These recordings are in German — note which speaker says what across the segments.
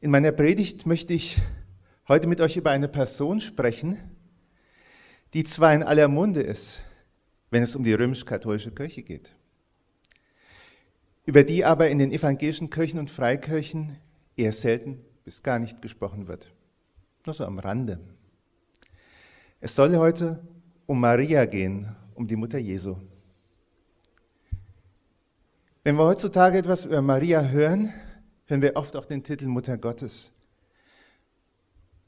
Speaker 1: In meiner Predigt möchte ich heute mit euch über eine Person sprechen, die zwar in aller Munde ist, wenn es um die römisch-katholische Kirche geht, über die aber in den evangelischen Kirchen und Freikirchen eher selten bis gar nicht gesprochen wird. Nur so am Rande. Es soll heute um Maria gehen, um die Mutter Jesu. Wenn wir heutzutage etwas über Maria hören, hören wir oft auch den Titel Mutter Gottes.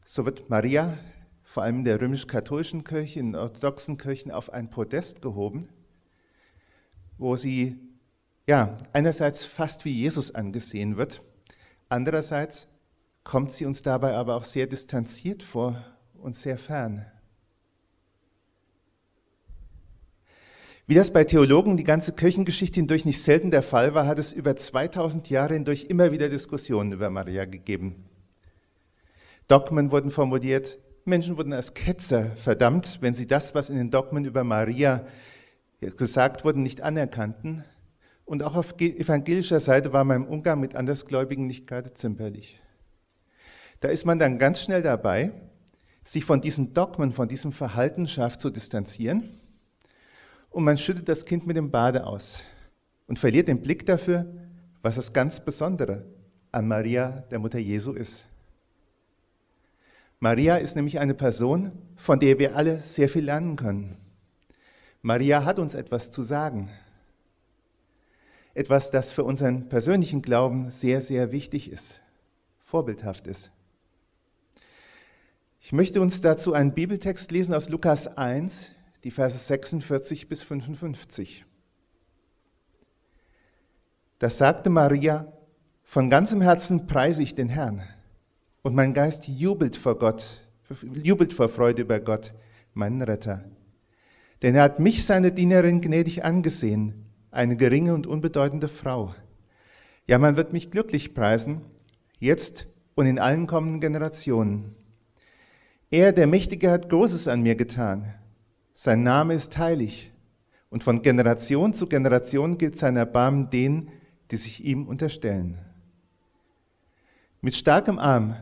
Speaker 1: So wird Maria vor allem in der römisch-katholischen Kirche, in orthodoxen Kirchen auf ein Podest gehoben, wo sie ja einerseits fast wie Jesus angesehen wird, andererseits kommt sie uns dabei aber auch sehr distanziert vor und sehr fern. Wie das bei Theologen die ganze Kirchengeschichte hindurch nicht selten der Fall war, hat es über 2000 Jahre hindurch immer wieder Diskussionen über Maria gegeben. Dogmen wurden formuliert, Menschen wurden als Ketzer verdammt, wenn sie das, was in den Dogmen über Maria gesagt wurde, nicht anerkannten. Und auch auf evangelischer Seite war man im Umgang mit Andersgläubigen nicht gerade zimperlich. Da ist man dann ganz schnell dabei, sich von diesen Dogmen, von diesem Verhaltenschaft zu distanzieren und man schüttet das Kind mit dem Bade aus und verliert den Blick dafür, was das ganz Besondere an Maria, der Mutter Jesu, ist. Maria ist nämlich eine Person, von der wir alle sehr viel lernen können. Maria hat uns etwas zu sagen. Etwas, das für unseren persönlichen Glauben sehr, sehr wichtig ist, vorbildhaft ist. Ich möchte uns dazu einen Bibeltext lesen aus Lukas 1, die Verse 46 bis 55. Da sagte Maria, von ganzem Herzen preise ich den Herrn und mein Geist jubelt vor Gott, jubelt vor Freude über Gott, meinen Retter. Denn er hat mich, seine Dienerin, gnädig angesehen, eine geringe und unbedeutende Frau. Ja, man wird mich glücklich preisen, jetzt und in allen kommenden Generationen. Er, der Mächtige, hat Großes an mir getan. Sein Name ist heilig und von Generation zu Generation gilt sein Erbarmen denen, die sich ihm unterstellen. Mit starkem Arm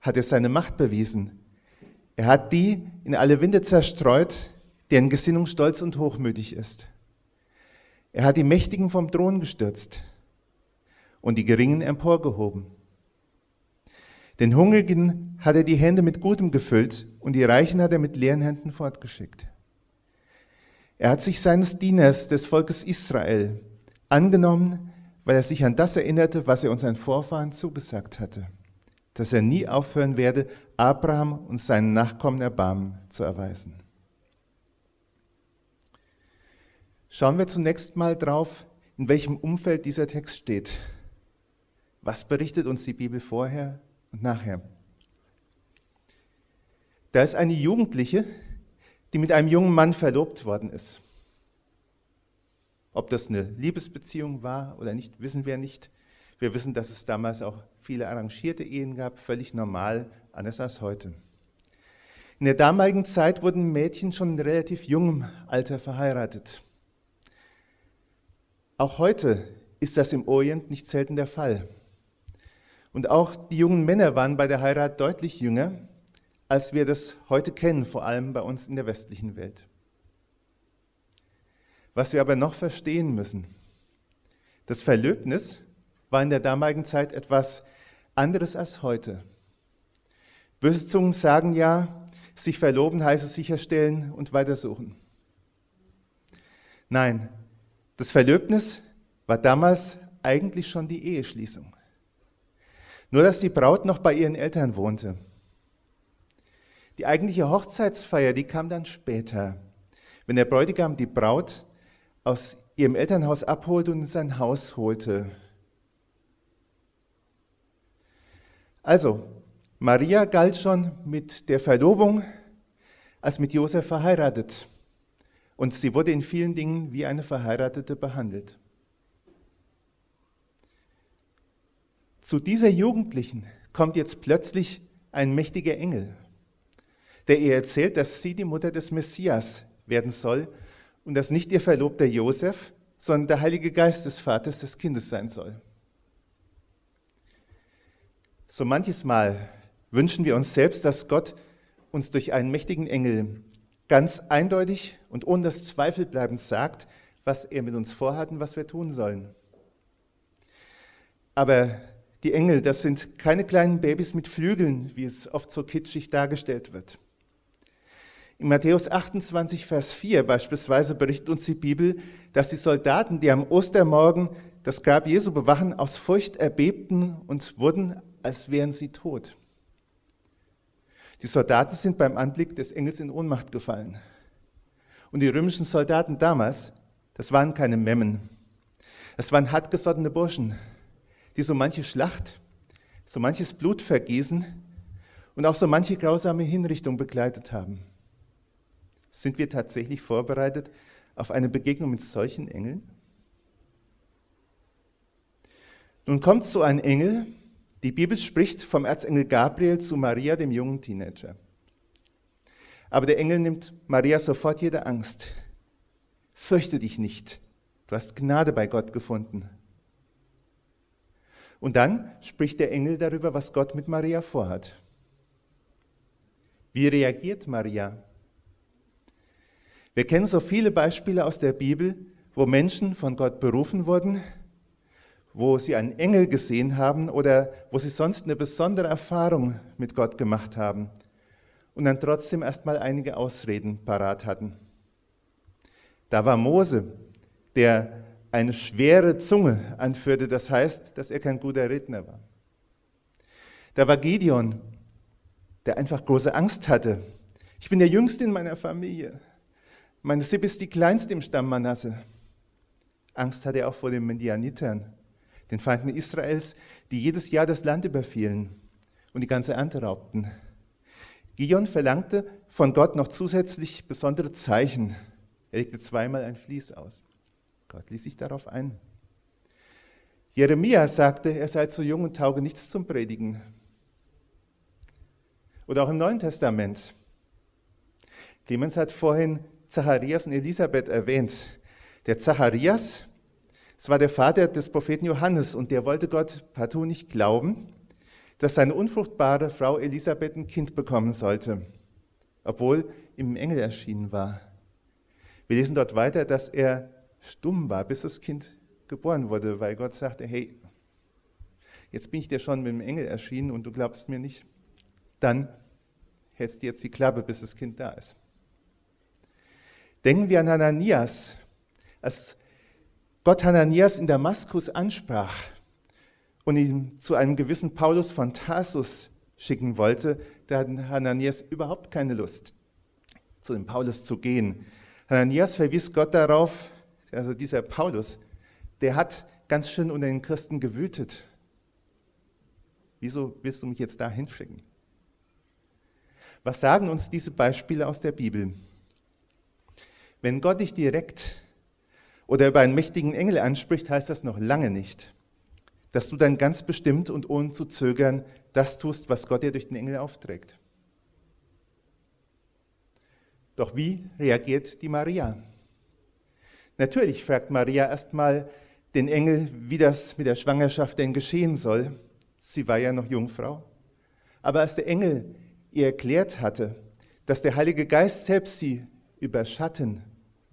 Speaker 1: hat er seine Macht bewiesen. Er hat die in alle Winde zerstreut, deren Gesinnung stolz und hochmütig ist. Er hat die Mächtigen vom Thron gestürzt und die Geringen emporgehoben. Den Hungrigen hat er die Hände mit Gutem gefüllt und die Reichen hat er mit leeren Händen fortgeschickt. Er hat sich seines Dieners, des Volkes Israel, angenommen, weil er sich an das erinnerte, was er unseren Vorfahren zugesagt hatte, dass er nie aufhören werde, Abraham und seinen Nachkommen Erbarmen zu erweisen. Schauen wir zunächst mal drauf, in welchem Umfeld dieser Text steht. Was berichtet uns die Bibel vorher und nachher? Da ist eine Jugendliche, die mit einem jungen Mann verlobt worden ist. Ob das eine Liebesbeziehung war oder nicht, wissen wir nicht. Wir wissen, dass es damals auch viele arrangierte Ehen gab, völlig normal, anders als heute. In der damaligen Zeit wurden Mädchen schon in relativ jungem Alter verheiratet. Auch heute ist das im Orient nicht selten der Fall. Und auch die jungen Männer waren bei der Heirat deutlich jünger als wir das heute kennen, vor allem bei uns in der westlichen Welt. Was wir aber noch verstehen müssen, das Verlöbnis war in der damaligen Zeit etwas anderes als heute. Böse Zungen sagen ja, sich verloben heiße sicherstellen und weitersuchen. Nein, das Verlöbnis war damals eigentlich schon die Eheschließung. Nur dass die Braut noch bei ihren Eltern wohnte. Die eigentliche Hochzeitsfeier, die kam dann später, wenn der Bräutigam die Braut aus ihrem Elternhaus abholte und in sein Haus holte. Also, Maria galt schon mit der Verlobung als mit Josef verheiratet. Und sie wurde in vielen Dingen wie eine Verheiratete behandelt. Zu dieser Jugendlichen kommt jetzt plötzlich ein mächtiger Engel der ihr erzählt, dass sie die Mutter des Messias werden soll und dass nicht ihr Verlobter Josef, sondern der Heilige Geist des Vaters des Kindes sein soll. So manches Mal wünschen wir uns selbst, dass Gott uns durch einen mächtigen Engel ganz eindeutig und ohne das Zweifel bleibend sagt, was er mit uns vorhat und was wir tun sollen. Aber die Engel, das sind keine kleinen Babys mit Flügeln, wie es oft so kitschig dargestellt wird. In Matthäus 28, Vers 4 beispielsweise berichtet uns die Bibel, dass die Soldaten, die am Ostermorgen das Grab Jesu bewachen, aus Furcht erbebten und wurden, als wären sie tot. Die Soldaten sind beim Anblick des Engels in Ohnmacht gefallen. Und die römischen Soldaten damals, das waren keine Memmen. Das waren hartgesottene Burschen, die so manche Schlacht, so manches Blutvergießen und auch so manche grausame Hinrichtung begleitet haben. Sind wir tatsächlich vorbereitet auf eine Begegnung mit solchen Engeln? Nun kommt so ein Engel, die Bibel spricht vom Erzengel Gabriel zu Maria, dem jungen Teenager. Aber der Engel nimmt Maria sofort jede Angst. Fürchte dich nicht, du hast Gnade bei Gott gefunden. Und dann spricht der Engel darüber, was Gott mit Maria vorhat. Wie reagiert Maria? Wir kennen so viele Beispiele aus der Bibel, wo Menschen von Gott berufen wurden, wo sie einen Engel gesehen haben oder wo sie sonst eine besondere Erfahrung mit Gott gemacht haben und dann trotzdem erstmal einige Ausreden parat hatten. Da war Mose, der eine schwere Zunge anführte, das heißt, dass er kein guter Redner war. Da war Gideon, der einfach große Angst hatte. Ich bin der Jüngste in meiner Familie. Meine Sippe ist die kleinste im Stamm Manasse. Angst hatte er auch vor den Medianitern, den Feinden Israels, die jedes Jahr das Land überfielen und die ganze Ernte raubten. Gion verlangte von Gott noch zusätzlich besondere Zeichen. Er legte zweimal ein Vlies aus. Gott ließ sich darauf ein. Jeremia sagte, er sei zu jung und tauge nichts zum Predigen. Oder auch im Neuen Testament. Clemens hat vorhin Zacharias und Elisabeth erwähnt. Der Zacharias, es war der Vater des Propheten Johannes und der wollte Gott partout nicht glauben, dass seine unfruchtbare Frau Elisabeth ein Kind bekommen sollte, obwohl ihm ein Engel erschienen war. Wir lesen dort weiter, dass er stumm war, bis das Kind geboren wurde, weil Gott sagte, hey, jetzt bin ich dir schon mit dem Engel erschienen und du glaubst mir nicht, dann hältst du jetzt die Klappe, bis das Kind da ist. Denken wir an Hananias. Als Gott Hananias in Damaskus ansprach und ihn zu einem gewissen Paulus von Tarsus schicken wollte, da hatte Hananias überhaupt keine Lust, zu dem Paulus zu gehen. Hananias verwies Gott darauf, also dieser Paulus, der hat ganz schön unter den Christen gewütet. Wieso willst du mich jetzt da hinschicken? Was sagen uns diese Beispiele aus der Bibel? Wenn Gott dich direkt oder über einen mächtigen Engel anspricht, heißt das noch lange nicht, dass du dann ganz bestimmt und ohne zu zögern das tust, was Gott dir durch den Engel aufträgt. Doch wie reagiert die Maria? Natürlich fragt Maria erstmal den Engel, wie das mit der Schwangerschaft denn geschehen soll. Sie war ja noch Jungfrau. Aber als der Engel ihr erklärt hatte, dass der Heilige Geist selbst sie überschatten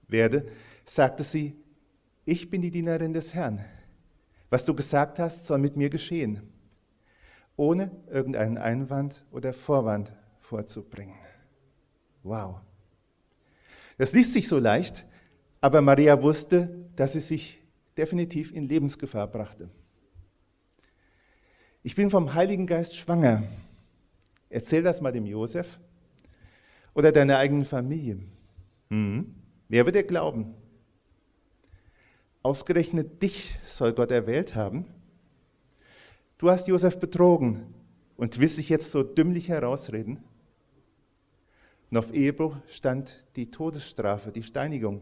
Speaker 1: werde, sagte sie, ich bin die Dienerin des Herrn. Was du gesagt hast, soll mit mir geschehen, ohne irgendeinen Einwand oder Vorwand vorzubringen. Wow. Das liest sich so leicht, aber Maria wusste, dass sie sich definitiv in Lebensgefahr brachte. Ich bin vom Heiligen Geist schwanger. Erzähl das mal dem Josef oder deiner eigenen Familie. Mhm. Wer wird dir glauben? Ausgerechnet dich soll Gott erwählt haben. Du hast Josef betrogen und willst dich jetzt so dümmlich herausreden. Und auf Ehebruch stand die Todesstrafe, die Steinigung.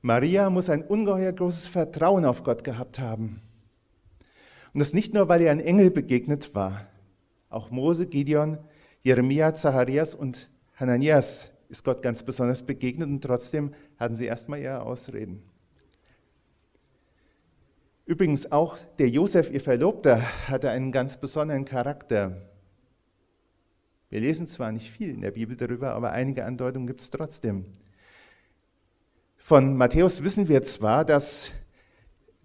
Speaker 1: Maria muss ein ungeheuer großes Vertrauen auf Gott gehabt haben. Und das nicht nur, weil ihr ein Engel begegnet war. Auch Mose, Gideon, Jeremia, Zacharias und Hananias ist Gott ganz besonders begegnet und trotzdem hatten sie erstmal ihre Ausreden. Übrigens auch der Josef, ihr Verlobter, hatte einen ganz besonderen Charakter. Wir lesen zwar nicht viel in der Bibel darüber, aber einige Andeutungen gibt es trotzdem. Von Matthäus wissen wir zwar, dass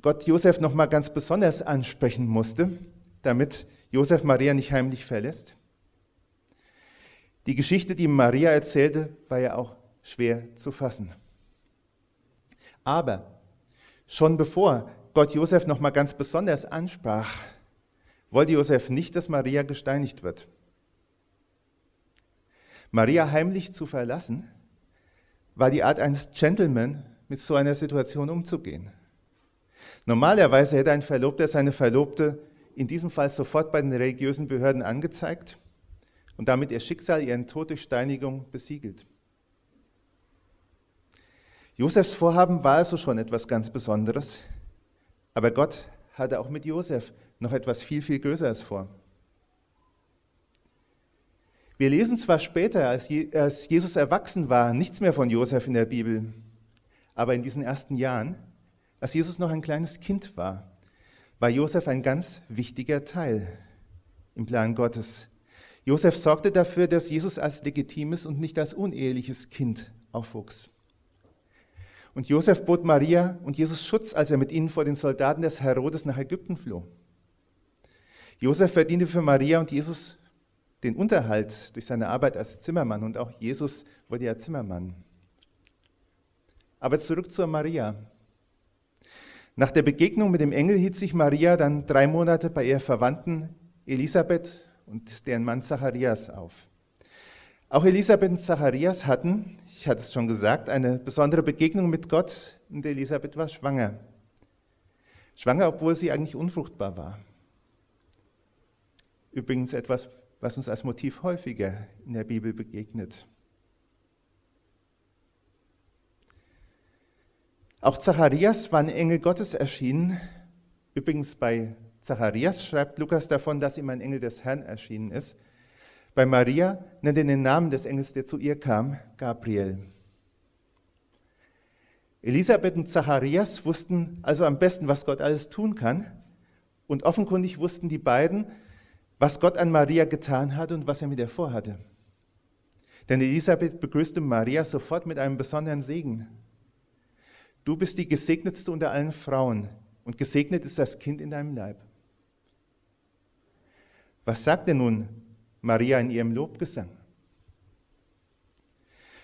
Speaker 1: Gott Josef nochmal ganz besonders ansprechen musste, damit Josef Maria nicht heimlich verlässt. Die Geschichte, die Maria erzählte, war ja auch schwer zu fassen. Aber schon bevor Gott Josef nochmal ganz besonders ansprach, wollte Josef nicht, dass Maria gesteinigt wird. Maria heimlich zu verlassen, war die Art eines Gentleman, mit so einer Situation umzugehen. Normalerweise hätte ein Verlobter seine Verlobte in diesem Fall sofort bei den religiösen Behörden angezeigt und damit ihr Schicksal, ihren Tod durch Steinigung besiegelt. Josefs Vorhaben war also schon etwas ganz Besonderes, aber Gott hatte auch mit Josef noch etwas viel, viel Größeres vor. Wir lesen zwar später, als Jesus erwachsen war, nichts mehr von Josef in der Bibel, aber in diesen ersten Jahren, als Jesus noch ein kleines Kind war, war Josef ein ganz wichtiger Teil im Plan Gottes. Josef sorgte dafür, dass Jesus als legitimes und nicht als uneheliches Kind aufwuchs. Und Josef bot Maria und Jesus Schutz, als er mit ihnen vor den Soldaten des Herodes nach Ägypten floh. Josef verdiente für Maria und Jesus den Unterhalt durch seine Arbeit als Zimmermann und auch Jesus wurde ja Zimmermann. Aber zurück zur Maria. Nach der Begegnung mit dem Engel hielt sich Maria dann drei Monate bei ihrer Verwandten Elisabeth und deren Mann Zacharias auf. Auch Elisabeth und Zacharias hatten, ich hatte es schon gesagt, eine besondere Begegnung mit Gott und Elisabeth war schwanger. Schwanger, obwohl sie eigentlich unfruchtbar war. Übrigens etwas, was uns als Motiv häufiger in der Bibel begegnet. Auch Zacharias war ein Engel Gottes erschienen. Übrigens bei Zacharias schreibt Lukas davon, dass ihm ein Engel des Herrn erschienen ist. Bei Maria nennt er den Namen des Engels, der zu ihr kam, Gabriel. Elisabeth und Zacharias wussten also am besten, was Gott alles tun kann. Und offenkundig wussten die beiden, was Gott an Maria getan hat und was er mit ihr vorhatte. Denn Elisabeth begrüßte Maria sofort mit einem besonderen Segen. Du bist die gesegnetste unter allen Frauen und gesegnet ist das Kind in deinem Leib. Was sagt denn nun Maria in ihrem Lobgesang.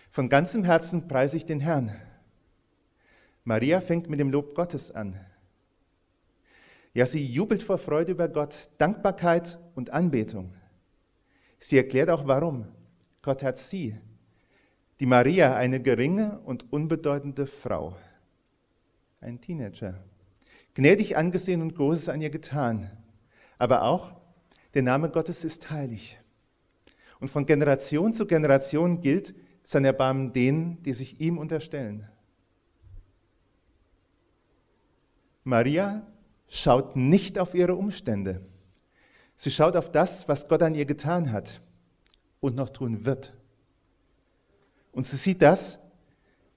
Speaker 1: Von ganzem Herzen preise ich den Herrn. Maria fängt mit dem Lob Gottes an. Ja, sie jubelt vor Freude über Gott, Dankbarkeit und Anbetung. Sie erklärt auch warum. Gott hat sie, die Maria, eine geringe und unbedeutende Frau, ein Teenager, gnädig angesehen und Großes an ihr getan. Aber auch der Name Gottes ist heilig. Und von Generation zu Generation gilt sein Erbarmen denen, die sich ihm unterstellen. Maria schaut nicht auf ihre Umstände. Sie schaut auf das, was Gott an ihr getan hat und noch tun wird. Und sie sieht das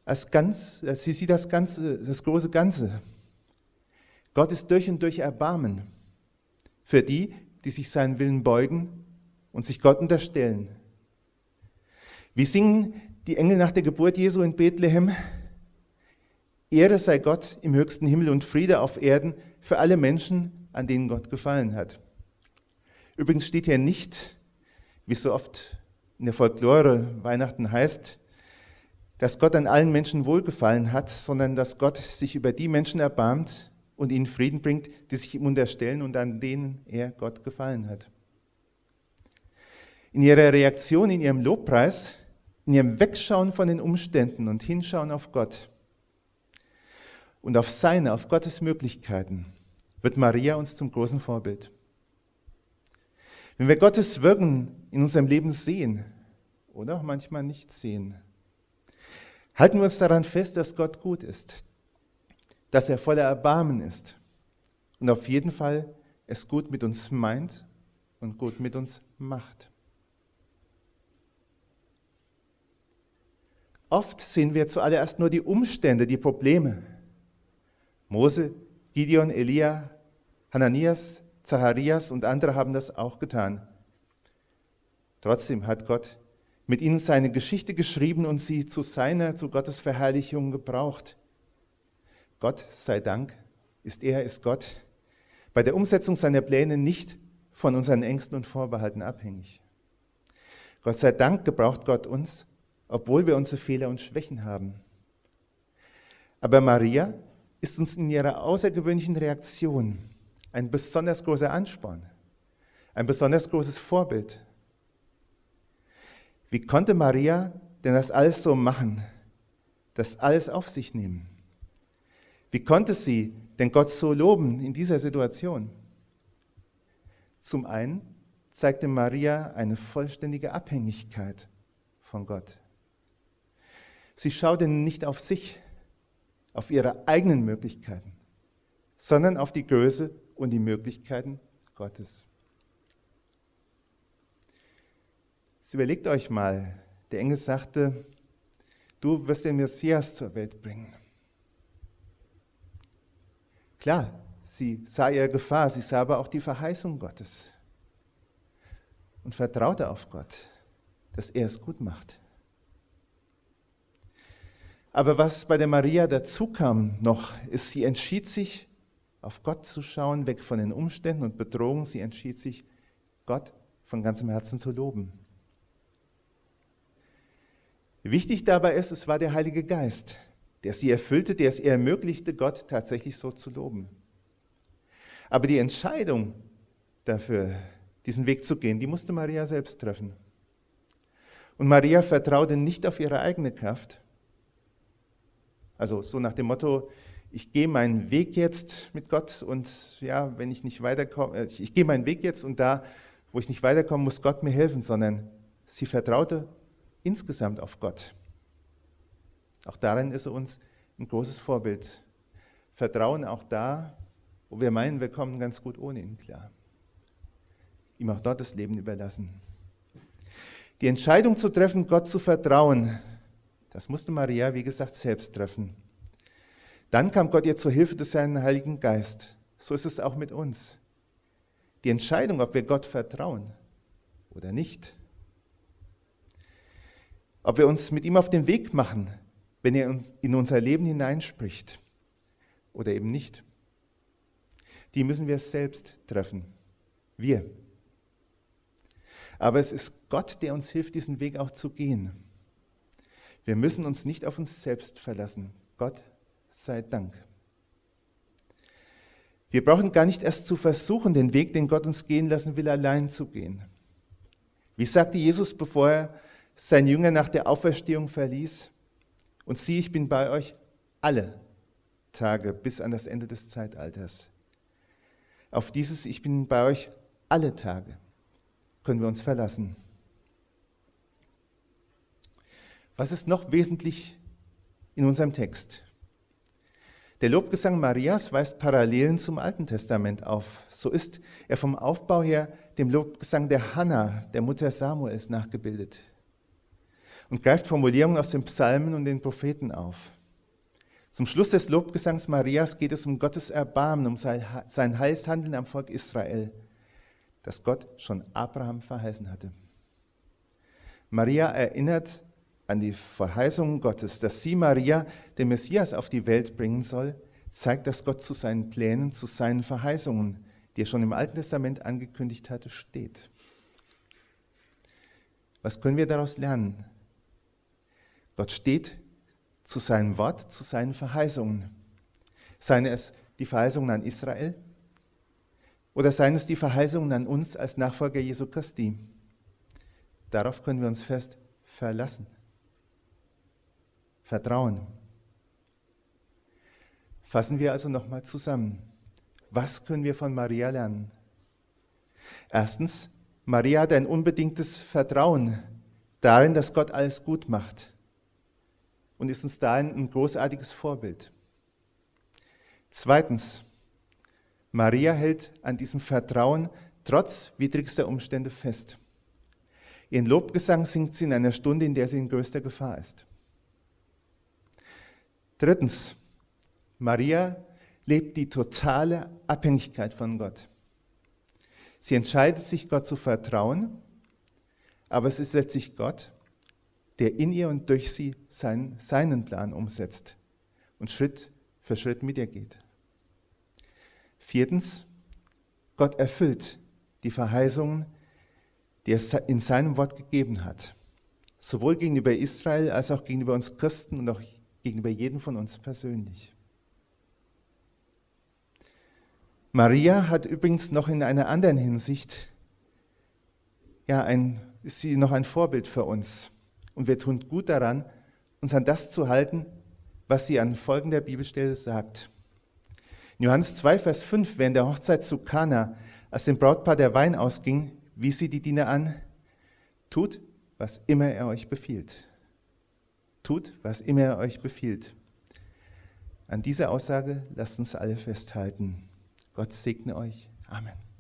Speaker 1: als ganz, sie sieht das Ganze, das große Ganze. Gott ist durch und durch Erbarmen für die, die sich seinen Willen beugen und sich Gott unterstellen. Wir singen die Engel nach der Geburt Jesu in Bethlehem. Ehre sei Gott im höchsten Himmel und Friede auf Erden für alle Menschen, an denen Gott gefallen hat. Übrigens steht hier nicht, wie so oft in der Folklore Weihnachten heißt, dass Gott an allen Menschen wohlgefallen hat, sondern dass Gott sich über die Menschen erbarmt und ihnen Frieden bringt, die sich ihm unterstellen und an denen er Gott gefallen hat in ihrer Reaktion, in ihrem Lobpreis, in ihrem Wegschauen von den Umständen und Hinschauen auf Gott und auf seine, auf Gottes Möglichkeiten, wird Maria uns zum großen Vorbild. Wenn wir Gottes Wirken in unserem Leben sehen oder auch manchmal nicht sehen, halten wir uns daran fest, dass Gott gut ist, dass er voller Erbarmen ist und auf jeden Fall es gut mit uns meint und gut mit uns macht. Oft sehen wir zuallererst nur die Umstände, die Probleme. Mose Gideon, Elia, Hananias, Zacharias und andere haben das auch getan. Trotzdem hat Gott mit ihnen seine Geschichte geschrieben und sie zu seiner, zu Gottes Verherrlichung gebraucht. Gott sei Dank ist er, ist Gott, bei der Umsetzung seiner Pläne nicht von unseren Ängsten und Vorbehalten abhängig. Gott sei Dank gebraucht Gott uns, obwohl wir unsere Fehler und Schwächen haben. Aber Maria ist uns in ihrer außergewöhnlichen Reaktion ein besonders großer Ansporn, ein besonders großes Vorbild. Wie konnte Maria denn das alles so machen, das alles auf sich nehmen? Wie konnte sie denn Gott so loben in dieser Situation? Zum einen zeigte Maria eine vollständige Abhängigkeit von Gott. Sie schaute nicht auf sich, auf ihre eigenen Möglichkeiten, sondern auf die Größe und die Möglichkeiten Gottes. Jetzt überlegt euch mal, der Engel sagte, du wirst den Messias zur Welt bringen. Klar, sie sah ihre Gefahr, sie sah aber auch die Verheißung Gottes und vertraute auf Gott, dass er es gut macht. Aber was bei der Maria dazu kam noch, ist, sie entschied sich, auf Gott zu schauen, weg von den Umständen und Bedrohungen. Sie entschied sich, Gott von ganzem Herzen zu loben. Wichtig dabei ist, es war der Heilige Geist, der sie erfüllte, der es ihr ermöglichte, Gott tatsächlich so zu loben. Aber die Entscheidung dafür, diesen Weg zu gehen, die musste Maria selbst treffen. Und Maria vertraute nicht auf ihre eigene Kraft. Also so nach dem Motto, ich gehe meinen Weg jetzt mit Gott und ja, wenn ich nicht weiterkomme, äh, ich gehe meinen Weg jetzt und da, wo ich nicht weiterkomme, muss Gott mir helfen, sondern sie vertraute insgesamt auf Gott. Auch darin ist er uns ein großes Vorbild. Vertrauen auch da, wo wir meinen, wir kommen ganz gut ohne ihn klar ihm auch dort das Leben überlassen. Die Entscheidung zu treffen, Gott zu vertrauen, das musste Maria, wie gesagt, selbst treffen. Dann kam Gott ihr zur Hilfe durch seinen Heiligen Geist. So ist es auch mit uns. Die Entscheidung, ob wir Gott vertrauen oder nicht. Ob wir uns mit ihm auf den Weg machen, wenn er uns in unser Leben hineinspricht oder eben nicht. Die müssen wir selbst treffen. Wir. Aber es ist Gott, der uns hilft, diesen Weg auch zu gehen. Wir müssen uns nicht auf uns selbst verlassen. Gott sei Dank. Wir brauchen gar nicht erst zu versuchen, den Weg, den Gott uns gehen lassen will, allein zu gehen. Wie sagte Jesus, bevor er sein Jünger nach der Auferstehung verließ? Und sieh, ich bin bei euch alle Tage bis an das Ende des Zeitalters. Auf dieses Ich bin bei euch alle Tage können wir uns verlassen. Was ist noch wesentlich in unserem Text? Der Lobgesang Marias weist Parallelen zum Alten Testament auf. So ist er vom Aufbau her dem Lobgesang der Hannah, der Mutter Samuels, nachgebildet und greift Formulierungen aus den Psalmen und den Propheten auf. Zum Schluss des Lobgesangs Marias geht es um Gottes Erbarmen, um sein Heilshandeln am Volk Israel das Gott schon Abraham verheißen hatte. Maria erinnert an die Verheißungen Gottes, dass sie Maria den Messias auf die Welt bringen soll, zeigt, dass Gott zu seinen Plänen, zu seinen Verheißungen, die er schon im Alten Testament angekündigt hatte, steht. Was können wir daraus lernen? Gott steht zu seinem Wort, zu seinen Verheißungen. Seien es die Verheißungen an Israel, oder seien es die Verheißungen an uns als Nachfolger Jesu Christi. Darauf können wir uns fest verlassen. Vertrauen. Fassen wir also nochmal zusammen. Was können wir von Maria lernen? Erstens, Maria hat ein unbedingtes Vertrauen darin, dass Gott alles gut macht und ist uns darin ein großartiges Vorbild. Zweitens, Maria hält an diesem Vertrauen trotz widrigster Umstände fest. Ihren Lobgesang singt sie in einer Stunde, in der sie in größter Gefahr ist. Drittens, Maria lebt die totale Abhängigkeit von Gott. Sie entscheidet sich, Gott zu vertrauen, aber es ist letztlich Gott, der in ihr und durch sie seinen, seinen Plan umsetzt und Schritt für Schritt mit ihr geht. Viertens, Gott erfüllt die Verheißungen, die er in seinem Wort gegeben hat. Sowohl gegenüber Israel als auch gegenüber uns Christen und auch gegenüber jedem von uns persönlich. Maria hat übrigens noch in einer anderen Hinsicht, ja, ein, ist sie noch ein Vorbild für uns. Und wir tun gut daran, uns an das zu halten, was sie an folgender Bibelstelle sagt. In Johannes 2, Vers 5, während der Hochzeit zu Kana, als dem Brautpaar der Wein ausging, wies sie die Diener an, tut, was immer er euch befiehlt. Tut, was immer er euch befiehlt. An dieser Aussage lasst uns alle festhalten. Gott segne euch. Amen.